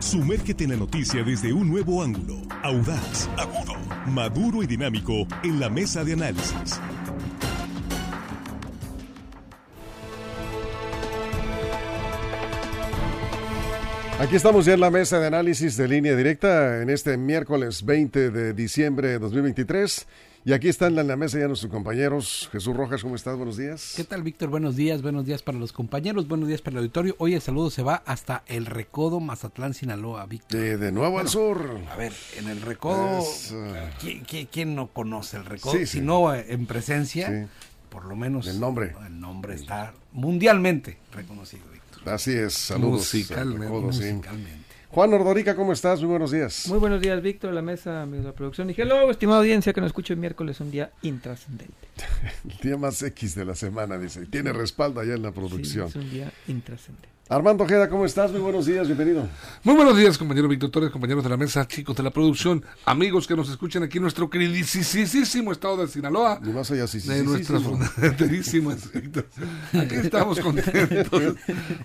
Sumérgete en la noticia desde un nuevo ángulo, audaz, agudo, maduro y dinámico en la mesa de análisis. Aquí estamos ya en la mesa de análisis de línea directa en este miércoles 20 de diciembre de 2023. Y aquí están en la mesa ya nuestros compañeros. Jesús Rojas, ¿cómo estás? Buenos días. ¿Qué tal, Víctor? Buenos días, buenos días para los compañeros, buenos días para el auditorio. Hoy el saludo se va hasta el Recodo, Mazatlán, Sinaloa, Víctor. De, nuevo al sur. A ver, en el Recodo, uh, ¿quién, no conoce el Recodo? si no eh, en presencia, por lo menos el nombre. El nombre está mundialmente reconocido. Así es, saludos. Musicalmente. Juan Ordorica, ¿cómo estás? Muy buenos días. Muy buenos días, Víctor, la mesa, amigos de la producción. Y hello, estimada audiencia que nos escucha el miércoles, un día intrascendente. el día más X de la semana, dice. Tiene respaldo allá en la producción. es un día intrascendente. Armando Ojeda, ¿cómo estás? Muy buenos días, bienvenido. Muy buenos días, compañero Víctor Torres, compañeros de la mesa, chicos de la producción, amigos que nos escuchan aquí en nuestro queridísimo estado de Sinaloa. Y más allá, sí, De nuestra Aquí estamos contentos,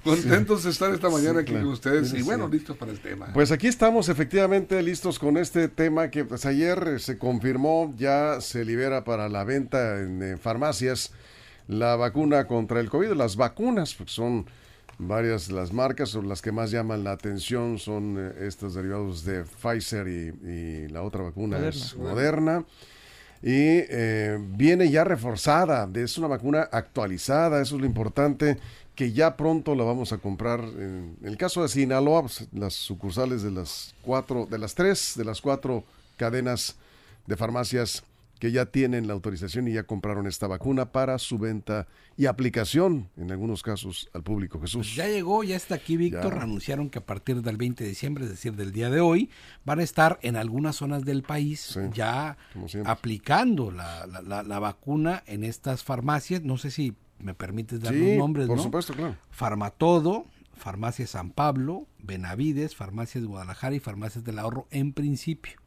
contentos de estar esta mañana aquí con ustedes y bueno, listos para el tema. Pues aquí estamos efectivamente listos con este tema que pues ayer se confirmó, ya se libera para la venta en, farmacias la vacuna contra el COVID, las vacunas, porque son varias las marcas, son las que más llaman la atención son eh, estos derivados de Pfizer y, la otra vacuna es Moderna. Y eh, viene ya reforzada, es una vacuna actualizada, eso es lo importante, que ya pronto la vamos a comprar. En, el caso de Sinaloa, pues, las sucursales de las cuatro, de las tres, de las cuatro cadenas de farmacias que ya tienen la autorización y ya compraron esta vacuna para su venta y aplicación, en algunos casos, al público. Jesús. Pues ya llegó, ya está aquí, Víctor. Anunciaron que a partir del 20 de diciembre, es decir, del día de hoy, van a estar en algunas zonas del país ya aplicando la, la, vacuna en estas farmacias. No sé si me permites dar los nombres, por supuesto, claro. Farmatodo, Farmacia San Pablo, Benavides, Farmacias de Guadalajara y Farmacias del Ahorro en principio.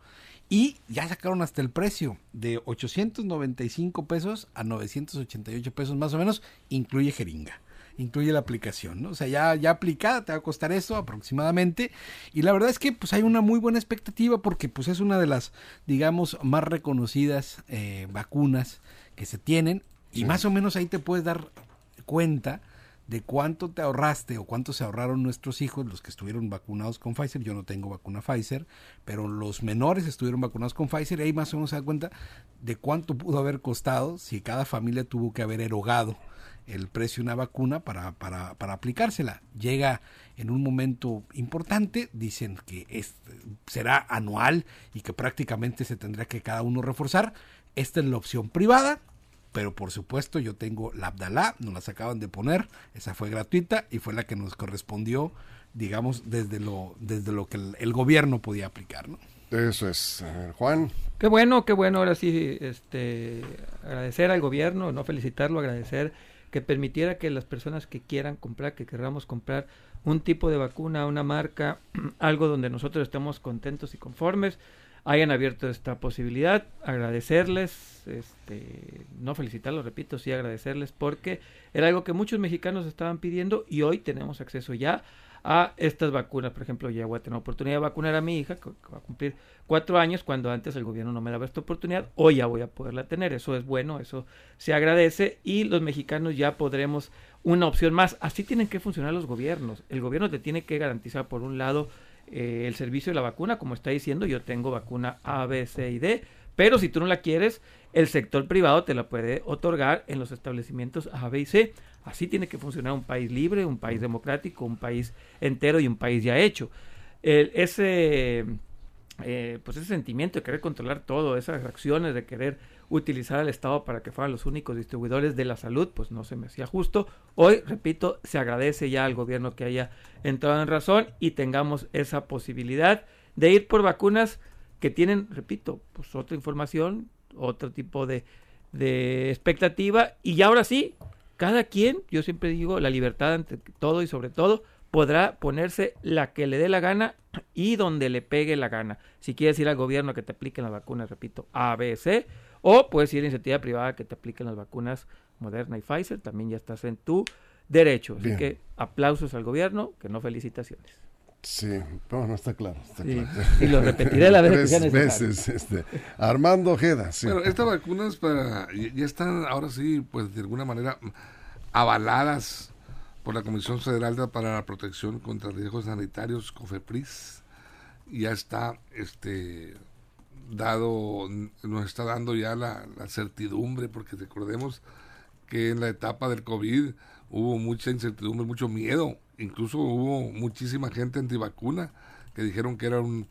Y ya sacaron hasta el precio de 895 pesos a 988 pesos más o menos, incluye jeringa incluye la aplicación, ¿no? O sea, ya, ya aplicada te va a costar eso aproximadamente. Y la verdad es que pues hay una muy buena expectativa porque pues es una de las, digamos, más reconocidas eh, vacunas que se tienen. Y más o menos ahí te puedes dar cuenta de cuánto te ahorraste o cuánto se ahorraron nuestros hijos, los que estuvieron vacunados con Pfizer. Yo no tengo vacuna Pfizer, pero los menores estuvieron vacunados con Pfizer y ahí más o menos se da cuenta de cuánto pudo haber costado si cada familia tuvo que haber erogado el precio de una vacuna para, para, para aplicársela. Llega en un momento importante, dicen que será anual y que prácticamente se tendrá que cada uno reforzar. Esta es la opción privada, pero por supuesto yo tengo la Abdalá, nos las acaban de poner, esa fue gratuita y fue la que nos correspondió, digamos, desde lo, desde lo que el, gobierno podía aplicar, ¿no? Eso es, Juan. Qué bueno, qué bueno, ahora sí, este, agradecer al gobierno, no felicitarlo, agradecer que permitiera que las personas que quieran comprar, que queramos comprar un tipo de vacuna, una marca, algo donde nosotros estemos contentos y conformes, hayan abierto esta posibilidad, agradecerles, este, no felicitarlos, repito, sí agradecerles porque era algo que muchos mexicanos estaban pidiendo y hoy tenemos acceso ya a estas vacunas. Por ejemplo, ya voy a tener oportunidad de vacunar a mi hija, que va a cumplir cuatro años, cuando antes el gobierno no me daba esta oportunidad, hoy ya voy a poderla tener. Eso es bueno, eso se agradece y los mexicanos ya podremos una opción más. Así tienen que funcionar los gobiernos. El gobierno te tiene que garantizar, por un lado, eh, el servicio de la vacuna, como está diciendo, yo tengo vacuna A, B, C y D, pero si tú no la quieres, el sector privado te la puede otorgar en los establecimientos A, B y C. Así tiene que funcionar un país libre, un país democrático, un país entero y un país ya hecho. ese, eh, pues ese sentimiento de querer controlar todo, esas acciones de querer utilizar al Estado para que fueran los únicos distribuidores de la salud, pues no se me hacía justo. Hoy, repito, se agradece ya al gobierno que haya entrado en razón y tengamos esa posibilidad de ir por vacunas que tienen, repito, pues otra información, otro tipo de, de expectativa y ahora sí, cada quien, yo siempre digo, la libertad ante todo y sobre todo, podrá ponerse la que le dé la gana y donde le pegue la gana. Si quieres ir al gobierno que te apliquen la vacuna, repito, A, B, C, o puedes ir a iniciativa privada que te apliquen las vacunas Moderna y Pfizer. También ya estás en tu derecho. Así que aplausos al gobierno, que no felicitaciones. Sí, no, no está claro. Está Sí. claro. Y lo repetiré la vez que Tres sea necesario. veces. Este. Armando Ojeda, sí. Bueno, estas vacunas para, ya están ahora sí, pues de alguna manera avaladas por la Comisión Federal de- para la Protección contra Riesgos Sanitarios, COFEPRIS. Ya está este dado, nos está dando ya la, la certidumbre, porque recordemos que en la etapa del COVID hubo mucha incertidumbre, mucho miedo, incluso hubo muchísima gente antivacuna que dijeron que era un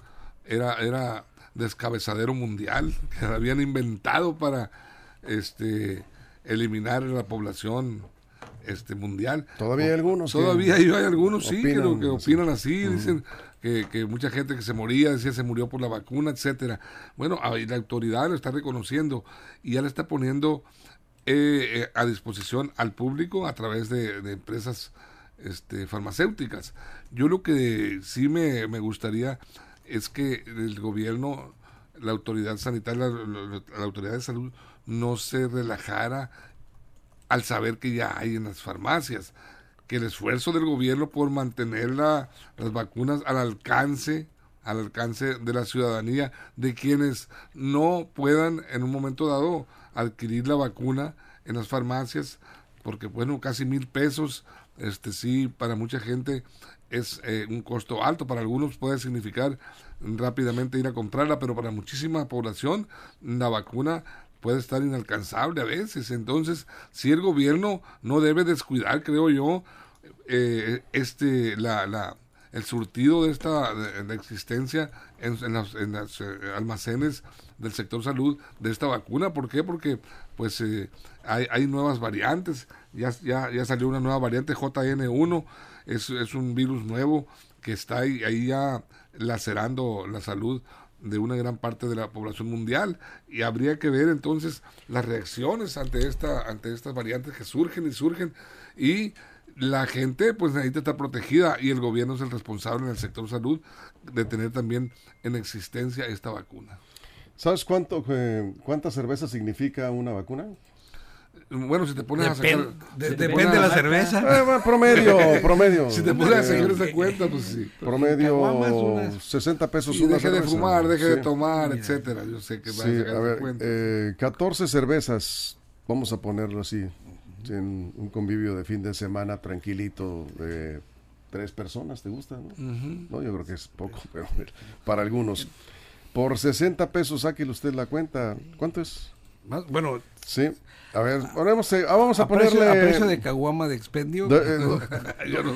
era era descabezadero mundial que habían inventado para este eliminar a la población este mundial. Todavía hay algunos Todavía hay, hay algunos sí que, lo- opinan que opinan así. dicen que, que mucha gente que se moría decía se murió por la vacuna, etcétera. Bueno, ahí la autoridad lo está reconociendo y ya le está poniendo eh, eh, a disposición al público a través de, de empresas este, farmacéuticas. Yo lo que sí me, me gustaría es que el gobierno, la autoridad sanitaria, la, la- la autoridad de salud no se relajara al saber que ya hay en las farmacias, que el esfuerzo del gobierno por mantener la- las vacunas al alcance, al alcance de la ciudadanía, de quienes no puedan en un momento dado adquirir la vacuna en las farmacias, porque bueno, casi mil pesos, este sí, para mucha gente es eh, un costo alto, para algunos puede significar rápidamente ir a comprarla, pero para muchísima población la vacuna puede estar inalcanzable a veces. Entonces, si el gobierno no debe descuidar, creo yo, eh, este la, la el surtido de esta de, existencia en, en los en eh, almacenes del sector salud de esta vacuna. ¿Por qué? Porque pues eh, hay, hay nuevas variantes. Ya, ya, ya salió una nueva variante JN1. Es, es un virus nuevo que está ahí, ahí ya lacerando la salud de una gran parte de la población mundial y habría que ver entonces las reacciones ante esta ante estas variantes que surgen y surgen y la gente pues necesita estar protegida y el gobierno es el responsable en el sector salud de tener también en existencia esta vacuna. ¿Sabes cuánto, eh, cuánta cerveza significa una vacuna? Bueno, si te pones a sacar de- si te depende de la cerveza. Eh, bueno, promedio, promedio. Si te pones a sacar esa cuenta, pues sí. Promedio unas- 60 pesos Y una deje de fumar, deje de tomar, etcétera. Yo sé que va Sí, a sacar a ver, cuenta. eh, 14 cervezas, vamos a ponerlo así, en un convivio de fin de semana tranquilito de tres personas, ¿te gusta? No, yo creo que es poco, pero para algunos. Por 60 pesos, sáquele usted la cuenta. ¿Cuánto es? Más- bueno, Sí. A ver, eh, ah, vamos a, a, precio, ponerle... a precio de caguama de expendio. de- eh, Yo no,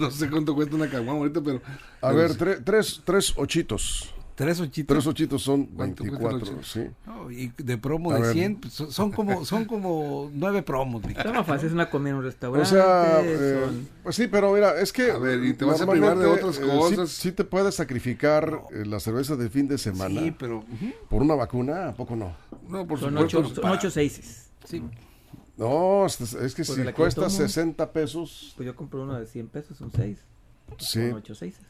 no sé cuánto cuesta una caguama ahorita, pero... a ver, tre- tres, tres ochitos. Tres ochitos. Tres ochitos son ¿Cuánto cuesta el 24, ochito? sí. No, y de promo A de ver. 100, pues, son, son como son como nueve promos. Más fácil, es una comida en un O restaurante. sea, eh, son- pues sí, pero mira, es que... A ver, y te vas a privar de otras eh, sí- cosas. sí, te puedes sacrificar eh, la cerveza de fin de semana Sí, pero por una vacuna, ¿a poco no? No, por son supuesto. ocho, son ocho seises. sí. No, es, es que Pues si cuesta tomo. 60 pesos, Pues yo compré uno de 100 pesos, son seis. Sí, Son ocho seises.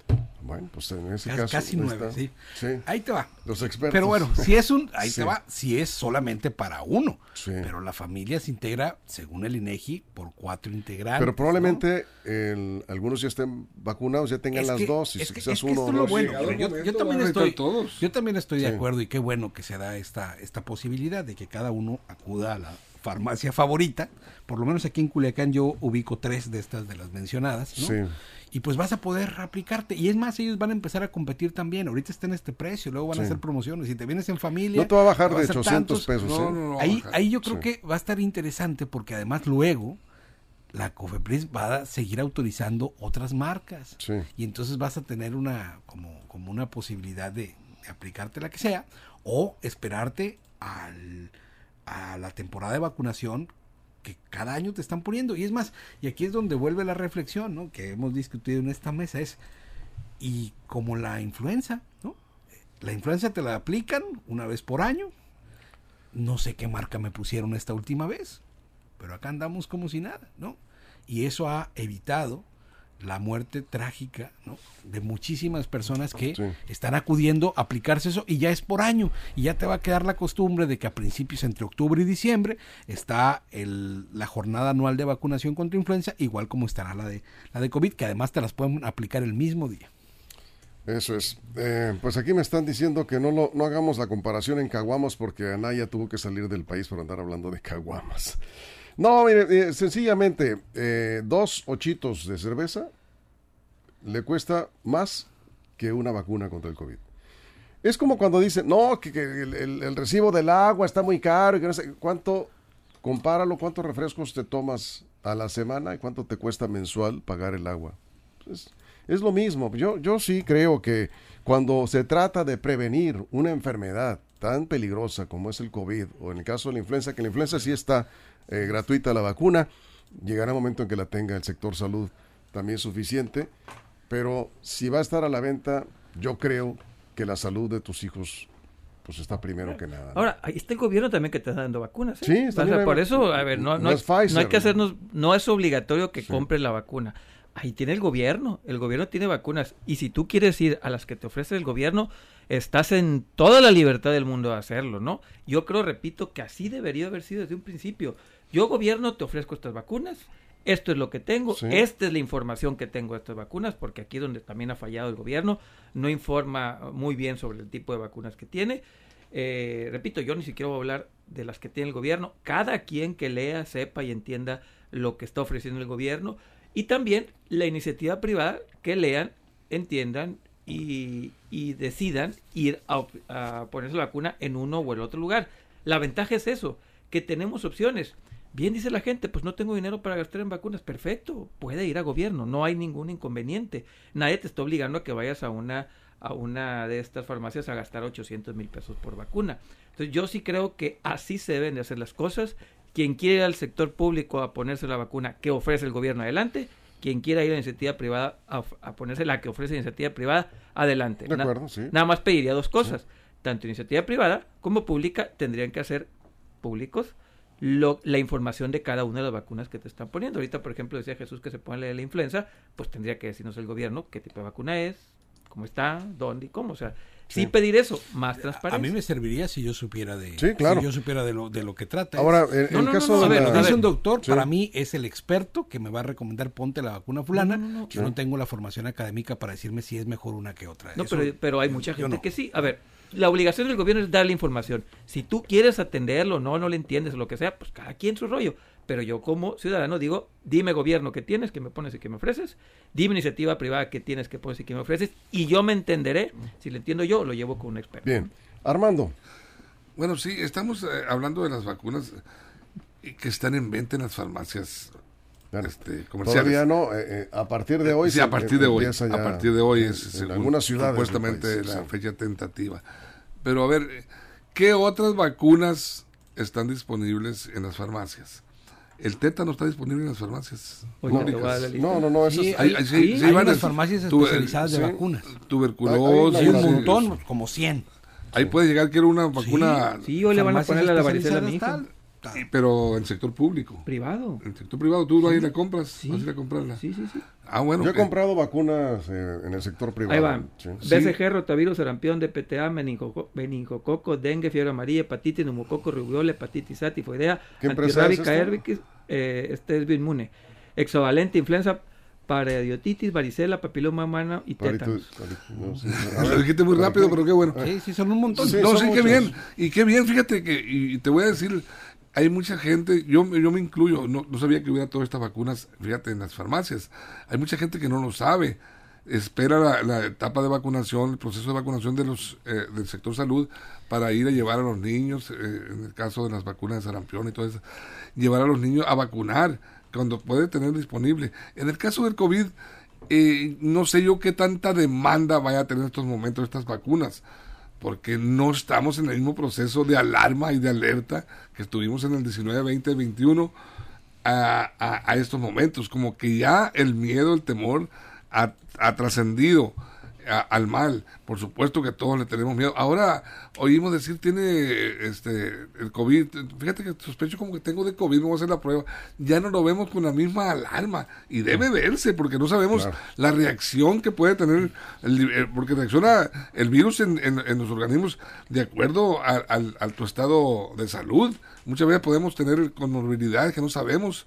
bueno, pues en ese Casi- caso... casi ahí nueve, está. sí. Sí, Ahí te va. los expertos. Pero bueno, si es un, ahí Sí. te va, si es solamente para uno. Sí. Pero la familia se integra, según el INEGI, por cuatro integrantes. Pero ¿no? probablemente el- algunos ya estén vacunados, ya tengan Es las que- dosis, es que- quizás es que uno esto o es lo dos. bueno. Yo, yo también estoy, todos. yo también estoy de Sí. acuerdo y qué bueno que se da esta, esta posibilidad de que cada uno acuda a la farmacia favorita. Por lo menos aquí en Culiacán yo ubico tres de estas de las mencionadas. ¿no? Sí. Y pues vas a poder aplicarte. Y es más, ellos van a empezar a competir también. Ahorita está en este precio, luego van a hacer promociones. Si te vienes en familia. No te va a bajar de ser 800 tantos. pesos. No, ¿eh? no, no. Ahí, ahí yo creo Sí. que va a estar interesante porque además luego la COFEPRIS va a seguir autorizando otras marcas. Sí. Y entonces vas a tener una como, como una posibilidad de, de aplicarte la que sea o esperarte al, a la temporada de vacunación que cada año te están poniendo. Y es más, y aquí es donde vuelve la reflexión ¿no? que hemos discutido en esta mesa, es, y como la influenza, ¿no? La influenza te la aplican una vez por año. No sé qué marca me pusieron esta última vez, pero acá andamos como si nada, ¿no? Y eso ha evitado la muerte trágica ¿no? de muchísimas personas que Sí. están acudiendo a aplicarse eso y ya es por año y ya te va a quedar la costumbre de que a principios entre octubre y diciembre está el, la jornada anual de vacunación contra influenza igual como estará la de la de COVID que además te las pueden aplicar el mismo día Eso es. Eh, pues aquí me están diciendo que no, lo, no hagamos la comparación en caguamas porque Anaya tuvo que salir del país por andar hablando de caguamas. No, mire, eh, sencillamente, eh, dos ochitos de cerveza le cuesta más que una vacuna contra el COVID. Es como cuando dicen, no, que, el, recibo del agua está muy caro y que no sé, ¿cuánto, compáralo, cuántos refrescos te tomas a la semana y cuánto te cuesta mensual pagar el agua? Es, es lo mismo. Yo, yo sí creo que cuando se trata de prevenir una enfermedad tan peligrosa como es el COVID, o en el caso de la influenza, que la influenza sí está eh, gratuita la vacuna, llegará un momento en que la tenga el sector salud también suficiente, pero si va a estar a la venta, yo creo que la salud de tus hijos pues está primero que nada. ¿no? Ahora, ahí está el gobierno también que te está dando vacunas. ¿eh? Sí, está O sea, por eso, a ver, no, no no, es hay, Pfizer, no hay que ¿no? hacernos, no es obligatorio que compres la vacuna. Ahí tiene el gobierno, el gobierno tiene vacunas. Y si tú quieres ir a las que te ofrece el gobierno, estás en toda la libertad del mundo de hacerlo, ¿no? Yo creo, repito, que así debería haber sido desde un principio. Yo, gobierno, te ofrezco estas vacunas. Esto es lo que tengo, Sí. esta es la información que tengo de estas vacunas, porque aquí es donde también ha fallado el gobierno, no informa muy bien sobre el tipo de vacunas que tiene. Eh, repito, yo ni siquiera voy a hablar de las que tiene el gobierno. Cada quien que lea, sepa y entienda lo que está ofreciendo el gobierno. Y también la iniciativa privada que lean, entiendan y, decidan ir a, ponerse la vacuna en uno o el otro lugar. La ventaja es eso, que tenemos opciones. Bien dice la gente, pues no tengo dinero para gastar en vacunas. Perfecto, puede ir a gobierno, no hay ningún inconveniente. Nadie te está obligando a que vayas a una a una de estas farmacias a gastar 800 mil pesos por vacuna. Entonces yo sí creo que así se deben de hacer las cosas. Quien quiera ir al sector público a ponerse la vacuna que ofrece el gobierno, adelante. Quien quiera ir a la iniciativa privada a, ponerse la que ofrece la iniciativa privada, adelante. De Na- acuerdo, sí. Nada más pediría dos cosas. Tanto iniciativa privada como pública tendrían que hacer públicos lo- la información de cada una de las vacunas que te están poniendo. Ahorita, por ejemplo, decía Jesús que se pone la de la influenza, pues tendría que decirnos el gobierno qué tipo de vacuna es, cómo está, dónde y cómo. O sea, sí, Sí. pedir eso, más A transparencia. mí me serviría si yo supiera de, Sí, claro. si yo supiera de lo, de lo que trata. Ahora, Es- en, No, el no, caso no, no, de a ver, la- Lo que dice ver. un doctor, Sí. para mí es el experto que me va a recomendar ponte la vacuna fulana. No, no, no, yo no tengo la formación académica para decirme si es mejor una que otra. No, Eso pero, pero hay mucha gente no. que sí. A ver, la obligación del gobierno es darle información. Si tú quieres atenderlo, no, no le entiendes o lo que sea, pues cada quien su rollo. Pero yo como ciudadano digo, dime gobierno que tienes, que me pones y que me ofreces. Dime iniciativa privada que tienes, que pones y que me ofreces. Y yo me entenderé. Si lo entiendo yo, lo llevo con un experto. Bien. Armando, Bueno, sí, estamos eh, hablando de las vacunas eh, que están en venta en las farmacias este, comerciales. todavía no, eh, eh, a partir de hoy. sí, a partir de hoy. ya A partir de hoy es en- algunas ciudades. supuestamente país, la sí. fecha tentativa. Pero a ver, ¿qué otras vacunas están disponibles en las farmacias? El tétano está disponible en las farmacias. No. No, no, no, eso Sí, es- hay, Hay- hay- sí, sí, hay van unas farmacias especializadas de sí. vacunas. Tuberculosis. Hay un montón, como 100. Ahí puede llegar que era una vacuna, Sí, hoy le van a poner la varicela a mi hija. Y- pero en sector público. Privado. En sector privado, tú ahí la compras. Sí. Vas a ir a comprarla. Sí, sí, sí. Ah, bueno. Yo he comprado vacunas eh, en el sector privado. Ahí va. sí. BCG, rotavirus, sarampión, DPTA, meningoco- meningococo, dengue, fiebre amarilla, hepatitis, neumococo, rubiola, hepatitis A, tifoidea, ¿Qué empresa es antirrábica, esta? herbiquis, eh, este es bioinmune, exovalente, influenza, paradiotitis, varicela, papiloma humano y tétanos. no, sí, a Lo dijiste muy ¿para rápido, pero qué bueno. Sí, sí, son un montón. Sí, no, sí, qué bien. Y qué bien, fíjate que, y te voy a decir, hay mucha gente, yo, yo me incluyo, no, no sabía que hubiera todas estas vacunas, fíjate, en las farmacias. Hay mucha gente que no lo sabe. Espera la, la etapa de vacunación, el proceso de vacunación de los, eh, del sector salud para ir a llevar a los niños, eh, en el caso de las vacunas de sarampión y todo eso, llevar a los niños a vacunar cuando puede tener disponible. En el caso del COVID, eh, no sé yo qué tanta demanda vaya a tener en estos momentos estas vacunas, porque no estamos en el mismo proceso de alarma y de alerta que estuvimos en el 19, 20, 21 a, a- a estos momentos, como que ya el miedo, el temor ha, ha trascendido a- al mal. Por supuesto que todos le tenemos miedo. Ahora oímos decir tiene este el COVID. Fíjate que sospecho como que tengo de COVID, me voy a hacer la prueba. Ya no lo vemos con la misma alarma y debe verse porque no sabemos Claro. la reacción que puede tener, el- eh, porque reacciona el virus en, en- en los organismos de acuerdo a, al- a tu estado de salud. Muchas veces podemos tener comorbilidades que no sabemos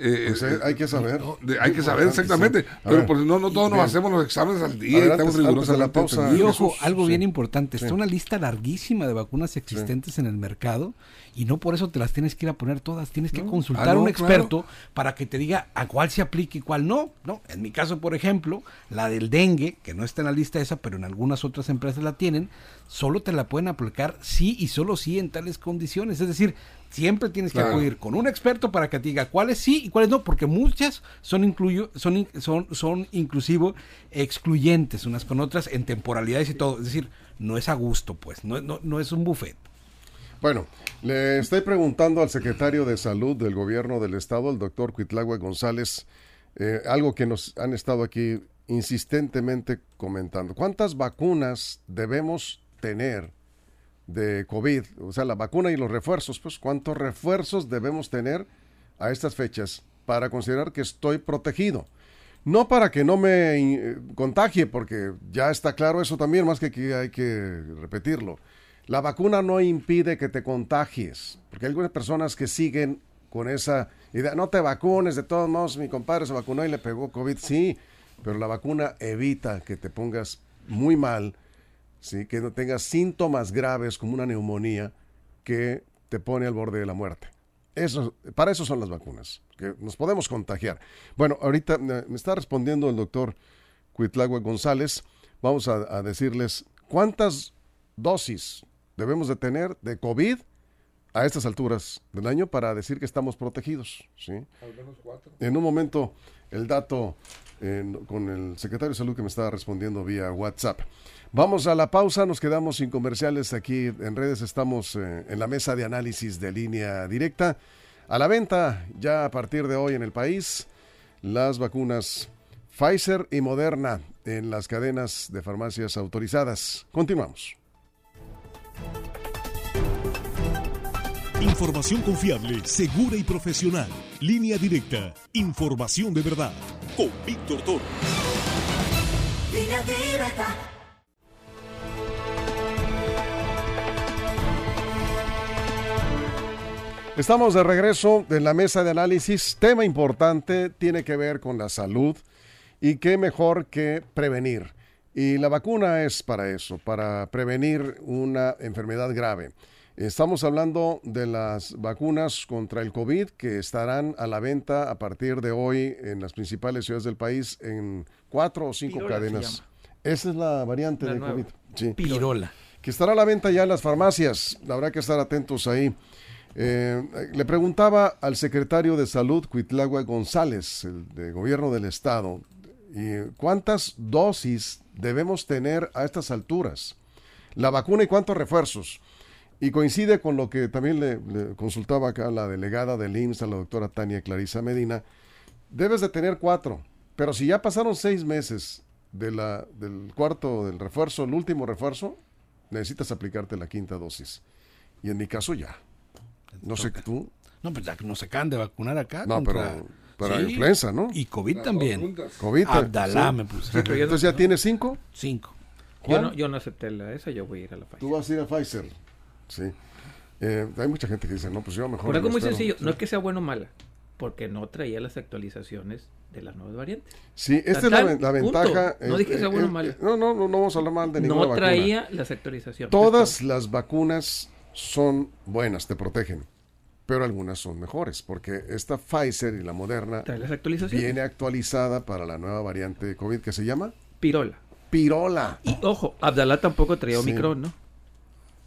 eh, Pues, eh, eh, hay que saber. de- hay que saber exactamente, Sí. Pero ver, pues no, no todos nos bien. hacemos los exámenes al día y estamos de la pausa. Y ojo, algo sí. bien importante, está Sí. una lista larguísima de vacunas existentes en el mercado y no por eso te las tienes que ir a poner todas, tienes que No. consultar Ah, a un claro. experto para que te diga a cuál se aplica y cuál no, ¿no? En mi caso, por ejemplo, la del dengue, que no está en la lista esa, pero en algunas otras empresas la tienen, solo te la pueden aplicar sí y solo sí en tales condiciones, es decir, siempre tienes que Claro. acudir con un experto para que te diga cuáles sí y cuáles no, porque muchas son incluyo, son son son inclusivo excluyentes unas con otras en temporalidades y todo, es decir, no es a gusto, pues, no no, no es un buffet. Bueno, le estoy preguntando al secretario de Salud del Gobierno del Estado, el doctor Cuitlagua González, eh, algo que nos han estado aquí insistentemente comentando. ¿Cuántas vacunas debemos tener de COVID? O sea, la vacuna y los refuerzos, pues, ¿cuántos refuerzos debemos tener a estas fechas para considerar que estoy protegido? No para que no me eh, contagie, porque ya está claro eso también, más que aquí hay que repetirlo. La vacuna no impide que te contagies, porque hay algunas personas que siguen con esa idea, no te vacunes, de todos modos mi compadre se vacunó y le pegó COVID, sí, pero la vacuna evita que te pongas muy mal, sí, que no tengas síntomas graves como una neumonía que te pone al borde de la muerte. Eso, para eso son las vacunas, que nos podemos contagiar. Bueno, ahorita me me está respondiendo el doctor Cuitlagua González. Vamos a, a decirles cuántas dosis debemos de tener de COVID a estas alturas del año para decir que estamos protegidos. ¿sí? En un momento, el dato eh, con el secretario de Salud que me estaba respondiendo vía WhatsApp. Vamos a la pausa, nos quedamos sin comerciales aquí en redes, estamos eh, en la mesa de análisis de línea directa. A la venta ya a partir de hoy en el país las vacunas Pfizer y Moderna en las cadenas de farmacias autorizadas. Continuamos. Información confiable, segura y profesional. Línea directa. Información de verdad. Con Víctor Toro. Línea directa. Estamos de regreso en la mesa de análisis. Tema importante tiene que ver con la salud y qué mejor que prevenir. Y la vacuna es para eso, para prevenir una enfermedad grave. Estamos hablando de las vacunas contra el COVID que estarán a la venta a partir de hoy en las principales ciudades del país en cuatro o cinco Pirola cadenas. Esa es la variante La de nueva. COVID. Sí Pirola. que estará a la venta ya en las farmacias. Habrá que estar atentos ahí. Eh, le preguntaba al secretario de Salud, Cuitlagua González, el de Gobierno del Estado, y ¿cuántas dosis debemos tener a estas alturas? La vacuna y cuántos refuerzos. Y coincide con lo que también le, le consultaba acá la delegada del IMSS, la doctora Tania Clarisa Medina. Debes de tener cuatro, pero si ya pasaron seis meses de la, del cuarto, del refuerzo, el último refuerzo, necesitas aplicarte la quinta dosis. Y en mi caso ya. No sé tú. No, pues ya que nos acaban de vacunar acá No, contra- pero para Sí, influenza, ¿no? Y COVID también. COVID. Abdalá sí. me puse. Entonces ya tienes cinco. Cinco. Yo no, yo no acepté la esa, yo voy a ir a la Tú Pfizer. vas a ir a Pfizer. Sí. Eh, hay mucha gente que dice, no, pues yo mejor. Por algo muy espero". sencillo, Sí. no es que sea bueno o mala, porque no traía las actualizaciones de las nuevas variantes. Sí, esta es la, ventaja. No dije que sea bueno o eh, malo. eh, No, no, no, no vamos a hablar mal de ninguna No vacuna. traía las actualizaciones. Todas las vacunas son buenas, te protegen. Pero algunas son mejores, porque esta Pfizer y la Moderna Trae las actualizaciones. viene actualizada para la nueva variante de COVID que se llama Pirola. Pirola. Y ojo, Abdalá tampoco traía Sí. Omicron, ¿no?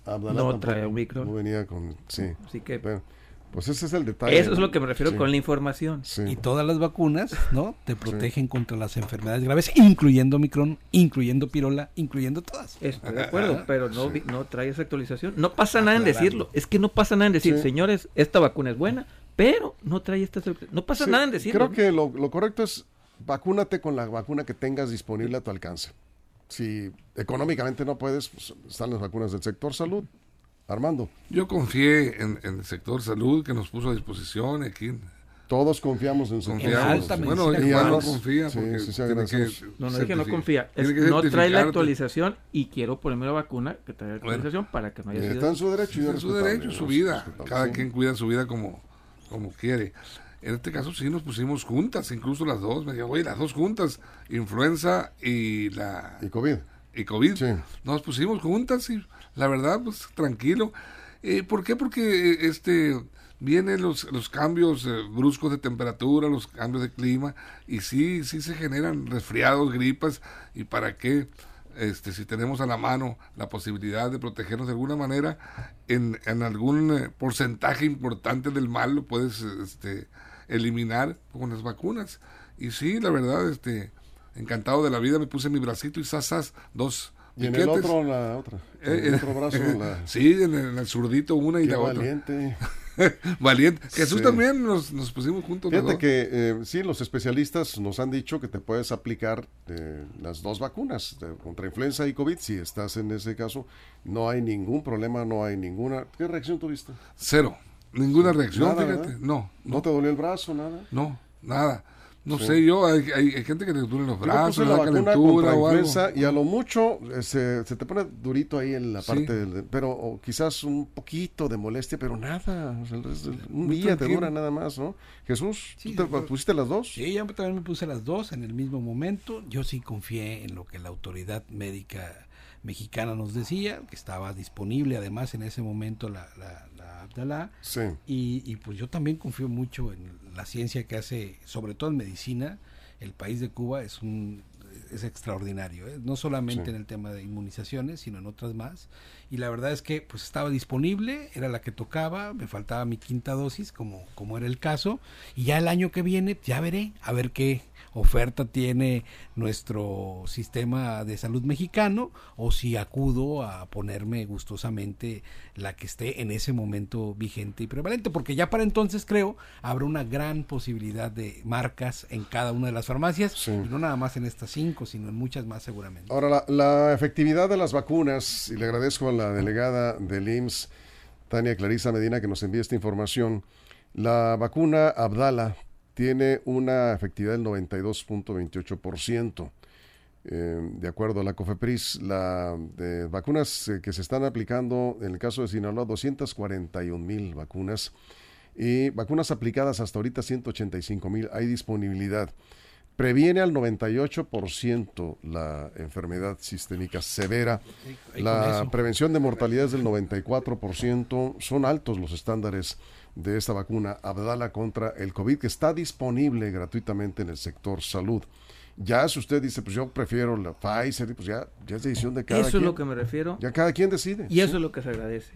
No tampoco- trae Omicron. No venía con. Sí. Así que Bueno, pues ese es el detalle. eso es lo que me refiero Sí, con la información. sí. Y todas las vacunas, ¿no? Te protegen contra las enfermedades graves, incluyendo Omicron, incluyendo Pirola, incluyendo todas. Estoy de acuerdo, pero no, no trae esa actualización. No pasa nada en decirlo. Es que no pasa nada en decir, Sí. señores, esta vacuna es buena, pero no trae esta. No pasa Sí, nada en decirlo. Creo que lo, lo correcto es vacúnate con la vacuna que tengas disponible a tu alcance. Si económicamente no puedes, pues, están las vacunas del sector salud. Armando, Yo confié en, en el sector salud que nos puso a disposición aquí. todos confiamos en su Confiamos. alta bueno, Juan no confía sí, porque sí, sí, tiene que agradecemos. No, no dije no certifi- confía. Es- que no trae la actualización y quiero ponerme la vacuna que trae la actualización para que no haya sido. está en su derecho. y Es es su respetable, derecho, su ¿no? vida. Cada sí. quien cuida su vida como, como quiere. En este caso sí nos pusimos juntas, incluso las dos. Me dijo, oye, las dos juntas, influenza y la Y COVID. y COVID. Sí. Nos pusimos juntas y la verdad, pues tranquilo. Eh, ¿Por qué? Porque eh, este vienen los, los cambios eh, bruscos de temperatura, los cambios de clima y sí, sí se generan resfriados, gripas y para qué, este, si tenemos a la mano la posibilidad de protegernos de alguna manera, en, en algún eh, porcentaje importante del mal lo puedes este, eliminar con las vacunas. Y sí, la verdad, este, encantado de la vida, me puse mi bracito y sasas, dos Y en el otro, la otra. Eh, En el eh, otro brazo, la... Sí, en el, en el zurdito una y Qué la otra. valiente. Valiente. Jesús Sí. también nos, nos pusimos juntos. Fíjate que eh, sí, los especialistas nos han dicho que te puedes aplicar eh, las dos vacunas contra influenza y COVID. Si estás en ese caso, no hay ningún problema, no hay ninguna. ¿Qué reacción tuviste? Cero. Ninguna reacción, Nada, fíjate. ¿verdad? No, ¿No, no, te dolió el brazo, nada? no, nada. No Sí. sé, yo, hay, hay, hay gente que le duelen los Yo brazos, puse la calentura o algo. y a lo mucho eh, se, se te pone durito ahí en la Sí. parte del... Pero o quizás un poquito de molestia, pero nada. o sea, es- un Muy día te dura nada más, ¿no? Jesús, Sí, ¿tú te yo- pusiste las dos? Sí, yo también me puse las dos en el mismo momento. Yo sí confié en lo que la autoridad médica mexicana nos decía, que estaba disponible además en ese momento la, la, la Abdalá. Sí. Y, y pues yo también confío mucho en la ciencia que hace, sobre todo en medicina. El país de Cuba es un es extraordinario, ¿eh? no solamente Sí. en el tema de inmunizaciones, sino en otras más. Y la verdad es que pues estaba disponible, era la que tocaba, me faltaba mi quinta dosis, como, como era el caso. Y ya el año que viene, ya veré, a ver qué oferta tiene nuestro sistema de salud mexicano o si acudo a ponerme gustosamente la que esté en ese momento vigente y prevalente, porque ya para entonces creo habrá una gran posibilidad de marcas en cada una de las farmacias Sí. y no nada más en estas cinco, sino en muchas más seguramente. Ahora, la, la efectividad de las vacunas, y le agradezco a la delegada del IMSS, Tania Clarisa Medina, que nos envía esta información. La vacuna Abdala tiene una efectividad del 92.28%. Eh, de acuerdo a la COFEPRIS, las vacunas eh, que se están aplicando, en el caso de Sinaloa, 241 mil vacunas y vacunas aplicadas hasta ahorita 185 mil. Hay disponibilidad. Previene al 98% la enfermedad sistémica severa. La prevención de mortalidad es del 94%. Son altos los estándares de esta vacuna Abdala contra el COVID que está disponible gratuitamente en el sector salud. Ya si usted dice, pues yo prefiero la Pfizer, pues ya, ya es decisión de cada Eso quien. es lo que me refiero. Ya cada quien decide. Y eso Sí, es lo que se agradece.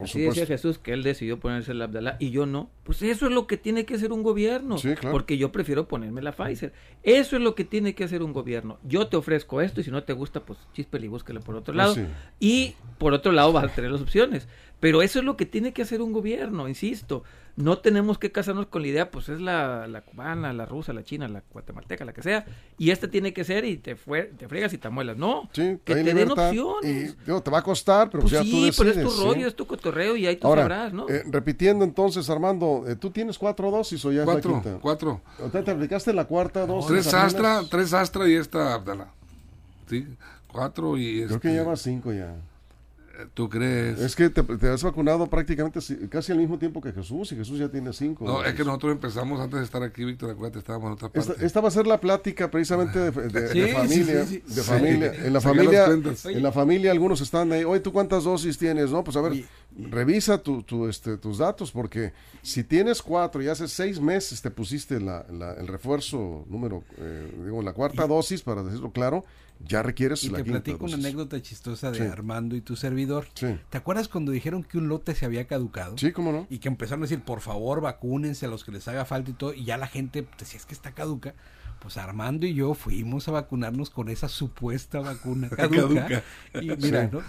Por Así decía. Jesús que él decidió ponerse la Abdalá y yo no. Pues eso es lo que tiene que hacer un gobierno. Sí, claro. Porque yo prefiero ponerme la Pfizer. Eso es lo que tiene que hacer un gobierno. Yo te ofrezco esto y si no te gusta, pues chispele y búsquele por otro Pues lado. sí. Y por otro lado vas a tener las opciones. Pero eso es lo que tiene que hacer un gobierno, insisto. No tenemos que casarnos con la idea, pues es la, la cubana, la rusa, la china, la guatemalteca, la que sea. Y esta tiene que ser y te, fue, te fregas y te amuelas. No, Sí, que te den opciones. Y digo, te va a costar, pero Pues ya tú sí, decides. pero es tu ¿sí? rollo, es tu cotorreo y ahí tú Ahora, sabrás, ¿no? eh, repitiendo entonces, Armando, eh, ¿tú tienes cuatro dosis o ya es la Cuatro, quinta? cuatro. ¿Ahorita ¿Te aplicaste la cuarta dosis? Tres apenas? Astra, tres Astra y esta Abdala. Sí, cuatro y Creo este, que llevas cinco ya. ¿Tú crees? Es que te, te has vacunado prácticamente si- casi al mismo tiempo que Jesús y Jesús ya tiene cinco. No, es que nosotros empezamos antes de estar aquí, Víctor, acuérdate, estábamos en otra parte. Esta, esta va a ser la plática precisamente de, Sí, familia, sí, sí. de Sí. familia. En la familia, en la familia algunos están ahí. Oye, ¿tú cuántas dosis tienes? No, pues a ver, Y- revisa tu, tu, este, tus datos porque si tienes cuatro y hace seis meses te pusiste la, la- el refuerzo número, eh, digo, la cuarta dosis para decirlo claro, ya requieres Y la te quinta platico una anécdota chistosa de Sí. Armando y tu servidor. Sí. ¿Te acuerdas cuando dijeron que un lote se había caducado? Sí, cómo no. Y que empezaron a decir, por favor, vacúnense a los que les haga falta y todo. Y ya la gente decía, es que está caduca. Pues Armando y yo fuimos a vacunarnos con esa supuesta vacuna caduca. Caduca. Y mira, Sí. ¿no?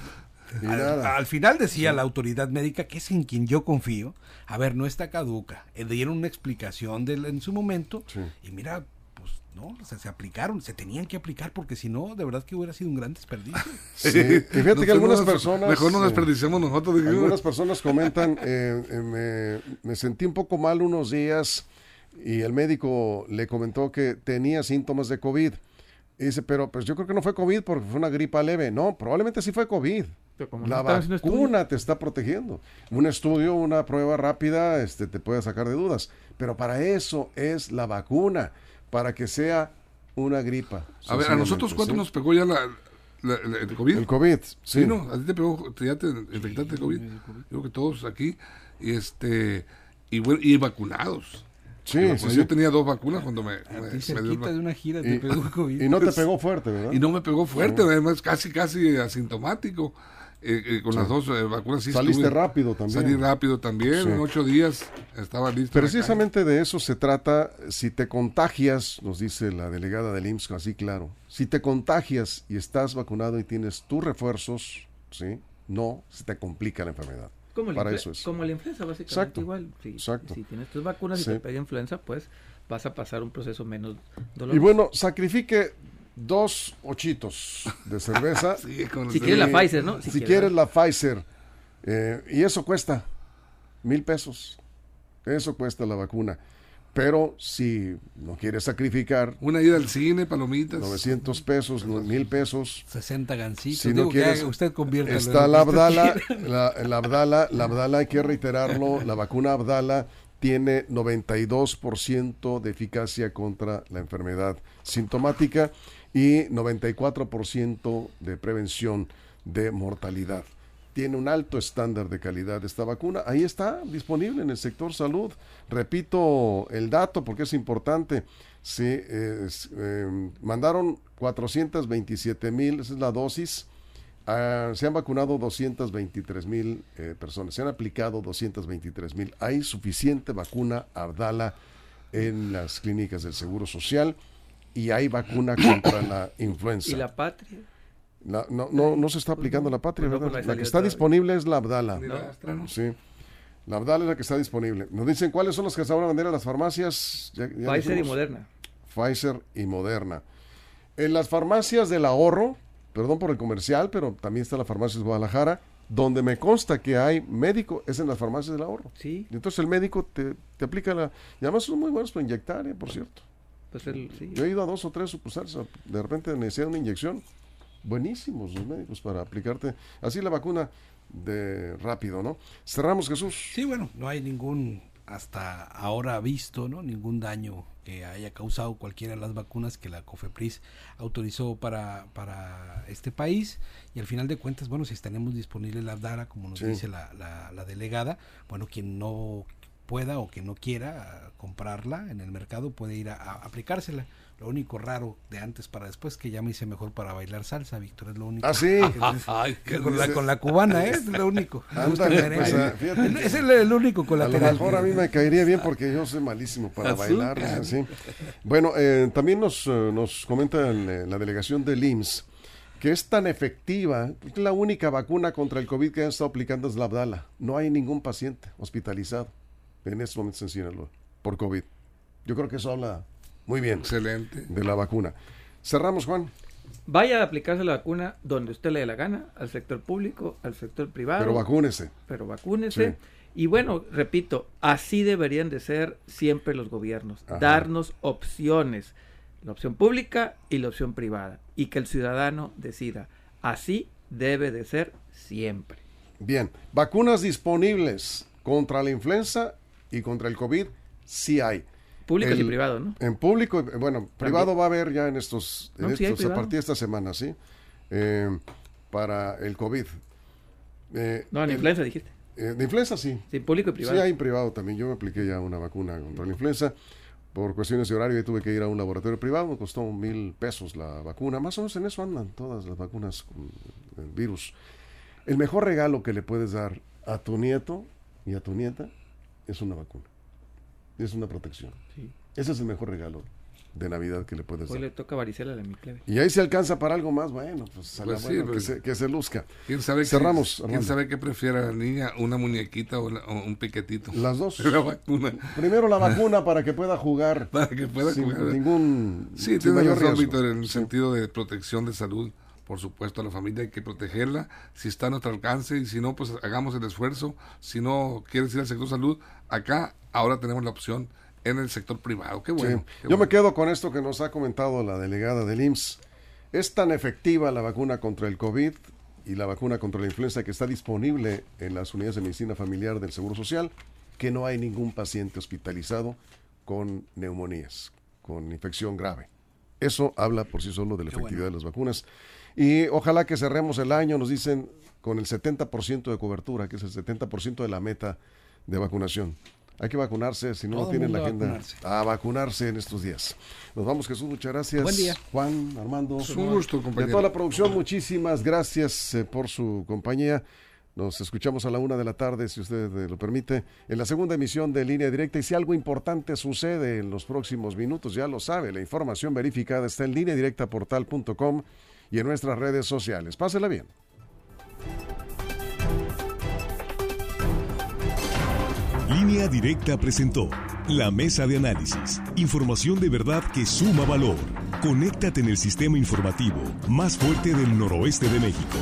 Al, final decía la autoridad médica, que es en quien yo confío, a ver, no está caduca. Eh, dieron una explicación de, en su momento Sí. y mira, no, o sea, se aplicaron, se tenían que aplicar porque si no, de verdad que hubiera sido un gran desperdicio. Sí. Y fíjate que algunas nos- personas... Mejor nos eh, desperdiciamos nosotros. Algunas personas comentan, eh, eh, me, me sentí un poco mal unos días y el médico le comentó que tenía síntomas de COVID. Y dice, pero pues yo creo que no fue COVID porque fue una gripa leve. No, probablemente sí fue COVID. Como La vacuna te está protegiendo. Un estudio, una prueba rápida, este, te puede sacar de dudas. Pero para eso es la vacuna, para que sea una gripa. A ver, a nosotros, ¿cuánto ¿sí? nos pegó ya la, la- la- el COVID? El COVID, sí. Sí, ¿no? A ti te pegó, te- ya te infectaste de COVID. Yo creo que todos aquí, y este, y, bueno, y vacunados. Sí, Y sí, vacunados. sí. Yo tenía dos vacunas cuando me, A ti me dio el de una gira Y, te pegó COVID. y no te pegó fuerte, ¿verdad? y no me pegó fuerte, además casi, casi asintomático. Eh, eh, con las dos eh, vacunas sí Saliste estuve- rápido también. Salí rápido también, Sí. en ocho días estaba listo. en la Precisamente de eso se trata. Si te contagias, nos dice la delegada del IMSS, así claro, si te contagias y estás vacunado y tienes tus refuerzos, ¿sí? No se te complica la enfermedad. como, la Para influ- eso es. como la influenza, básicamente Exacto, igual. Si, exacto. si tienes tus vacunas y Sí. te pega influenza, pues vas a pasar un proceso menos Y doloroso. bueno, sacrifique dos ochitos de cerveza. calle. Sí, con si quieres la Pfizer, ¿no? Si, quieres la Pfizer. eh, y eso cuesta mil pesos. Eso cuesta la vacuna. Pero si no quieres sacrificar Una ida al cine, palomitas. 900 pesos, mil pesos, 60 gancitos. Si no Digo, quieres, usted convierte Está la Abdala, la, la Abdala, la Abdala, hay que reiterarlo, la vacuna Abdala tiene 92% de eficacia contra la enfermedad sintomática y 94% de prevención de mortalidad. Tiene un alto estándar de calidad esta vacuna. Ahí está disponible en el sector salud. Repito el dato porque es importante. Sí, es, eh, mandaron 427 mil, esa es la dosis. Ah, se han vacunado 223 mil eh, personas, se han aplicado 223 mil. Hay suficiente vacuna Abdala en las clínicas del Seguro Social y hay vacuna contra la influenza. ¿Y la patria? La- no, no, no se está aplicando la patria, Pues no, ¿verdad? la que está todavía. disponible es la Abdala. Sí. La Abdala es la que está disponible. Nos dicen cuáles son las que se van a vender a las farmacias. Ya- ya Pfizer y. Moderna. Pfizer y Moderna. En las farmacias del ahorro, perdón por el comercial, pero también está la farmacia de Guadalajara, donde me consta que hay médico, es en las farmacias del ahorro. Sí, Y entonces el médico te, te aplica la... Y además son muy buenos para inyectar, eh, por cierto. Pues el, sí. Yo he ido a dos o tres sucursales, de repente necesitan una inyección. Buenísimos los médicos para aplicarte. Así la vacuna de rápido, ¿no? Cerramos, Jesús. Sí, bueno, no hay ningún, hasta ahora visto, ¿no? Ningún daño que haya causado cualquiera de las vacunas que la COFEPRIS autorizó para, para este país. Y al final de cuentas, bueno, si tenemos disponible la Abdara, como nos Sí. dice la, la, la delegada, bueno, quien no pueda o que no quiera ah, comprarla en el mercado puede ir a, a aplicársela. Lo único raro de antes para después que ya me hice mejor para bailar salsa, Víctor, es lo único. Ah, sí. Ay, con, la, con la cubana, ¿eh? es lo único. Ándale, pues, ah, fíjate. es el, el único A lo colateral. mejor a mí me caería bien porque yo soy malísimo para Azúcar. bailar. así. Bueno, eh, también nos, eh, nos comenta el, eh, la delegación del IMSS que es tan efectiva, la única vacuna contra el COVID que han estado aplicando es la Abdala. No hay ningún paciente hospitalizado en estos momentos en Sinaloa por COVID. Yo creo que eso habla muy bien Excelente. de la vacuna. Cerramos, Juan, Vaya a aplicarse la vacuna donde usted le dé la gana, al sector público, al sector privado. pero vacúnese. pero vacúnese. Y bueno, repito, así deberían de ser siempre los gobiernos, Ajá. darnos opciones, la opción pública y la opción privada, y que el ciudadano decida. Así debe de ser siempre. Bien, vacunas disponibles contra la influenza y contra el COVID, sí hay. Públicos y privados, ¿no? En público, bueno, privado va a haber ya en estos, en No, sí estos a privado. partir de esta semana, ¿sí? Eh, para el COVID. Eh, No, en el- influenza dijiste. eh, de influenza sí. Sí, público y privado. Sí, hay en privado también. Yo me apliqué ya una vacuna contra la influenza. Por cuestiones de horario tuve que ir a un laboratorio privado. Me costó mil pesos la vacuna. Más o menos en eso andan todas las vacunas con el virus. El mejor regalo que le puedes dar a tu nieto y a tu nieta es una vacuna. Es una protección. Sí. Ese es el mejor regalo de Navidad que le puedes Hoy dar. le toca varicela a la mi plebe. Y ahí se alcanza para algo más, bueno, pues, Pues sí, bueno que, pues- se, que se luzca. ¿Quién sabe, Cerramos, qué, ¿quién sabe qué prefiere la niña? ¿Una muñequita o, la- o un piquetito? Las dos. La vacuna. Primero la vacuna para que pueda jugar Para que pueda sin jugar. ningún Sí, sin tiene mayor razón. Víctor, en el Sí. sentido de protección de salud. Por supuesto, a la familia hay que protegerla. Si está a nuestro alcance y si no, pues hagamos el esfuerzo. Si no quieres ir al sector salud, acá ahora tenemos la opción en el sector privado. Qué bueno. Sí. qué Yo me quedo con esto que nos ha comentado la delegada del IMSS. Es tan efectiva la vacuna contra el COVID y la vacuna contra la influenza que está disponible en las unidades de medicina familiar del Seguro Social, que no hay ningún paciente hospitalizado con neumonías, con infección grave. Eso habla por sí solo de la Qué efectividad bueno. de las vacunas. Y ojalá que cerremos el año, nos dicen, con el 70% de cobertura, que es el 70% de la meta de vacunación. Hay que vacunarse, si no Todo lo tienen en la a agenda, vacunarse. a vacunarse en estos días. Nos vamos, Jesús, muchas gracias. Buen día. Juan, Armando. Es un gusto, De compañero. toda la producción, muchísimas gracias eh, por su compañía. Nos escuchamos a la una de la tarde, si usted eh, lo permite, en la segunda emisión de Línea Directa. Y si algo importante sucede en los próximos minutos, ya lo sabe, la información verificada está en lineadirectaportal.com y en nuestras redes sociales. Pásela bien. Línea Directa presentó la mesa de análisis. Información de verdad que suma valor. Conéctate en el sistema informativo más fuerte del noroeste de México.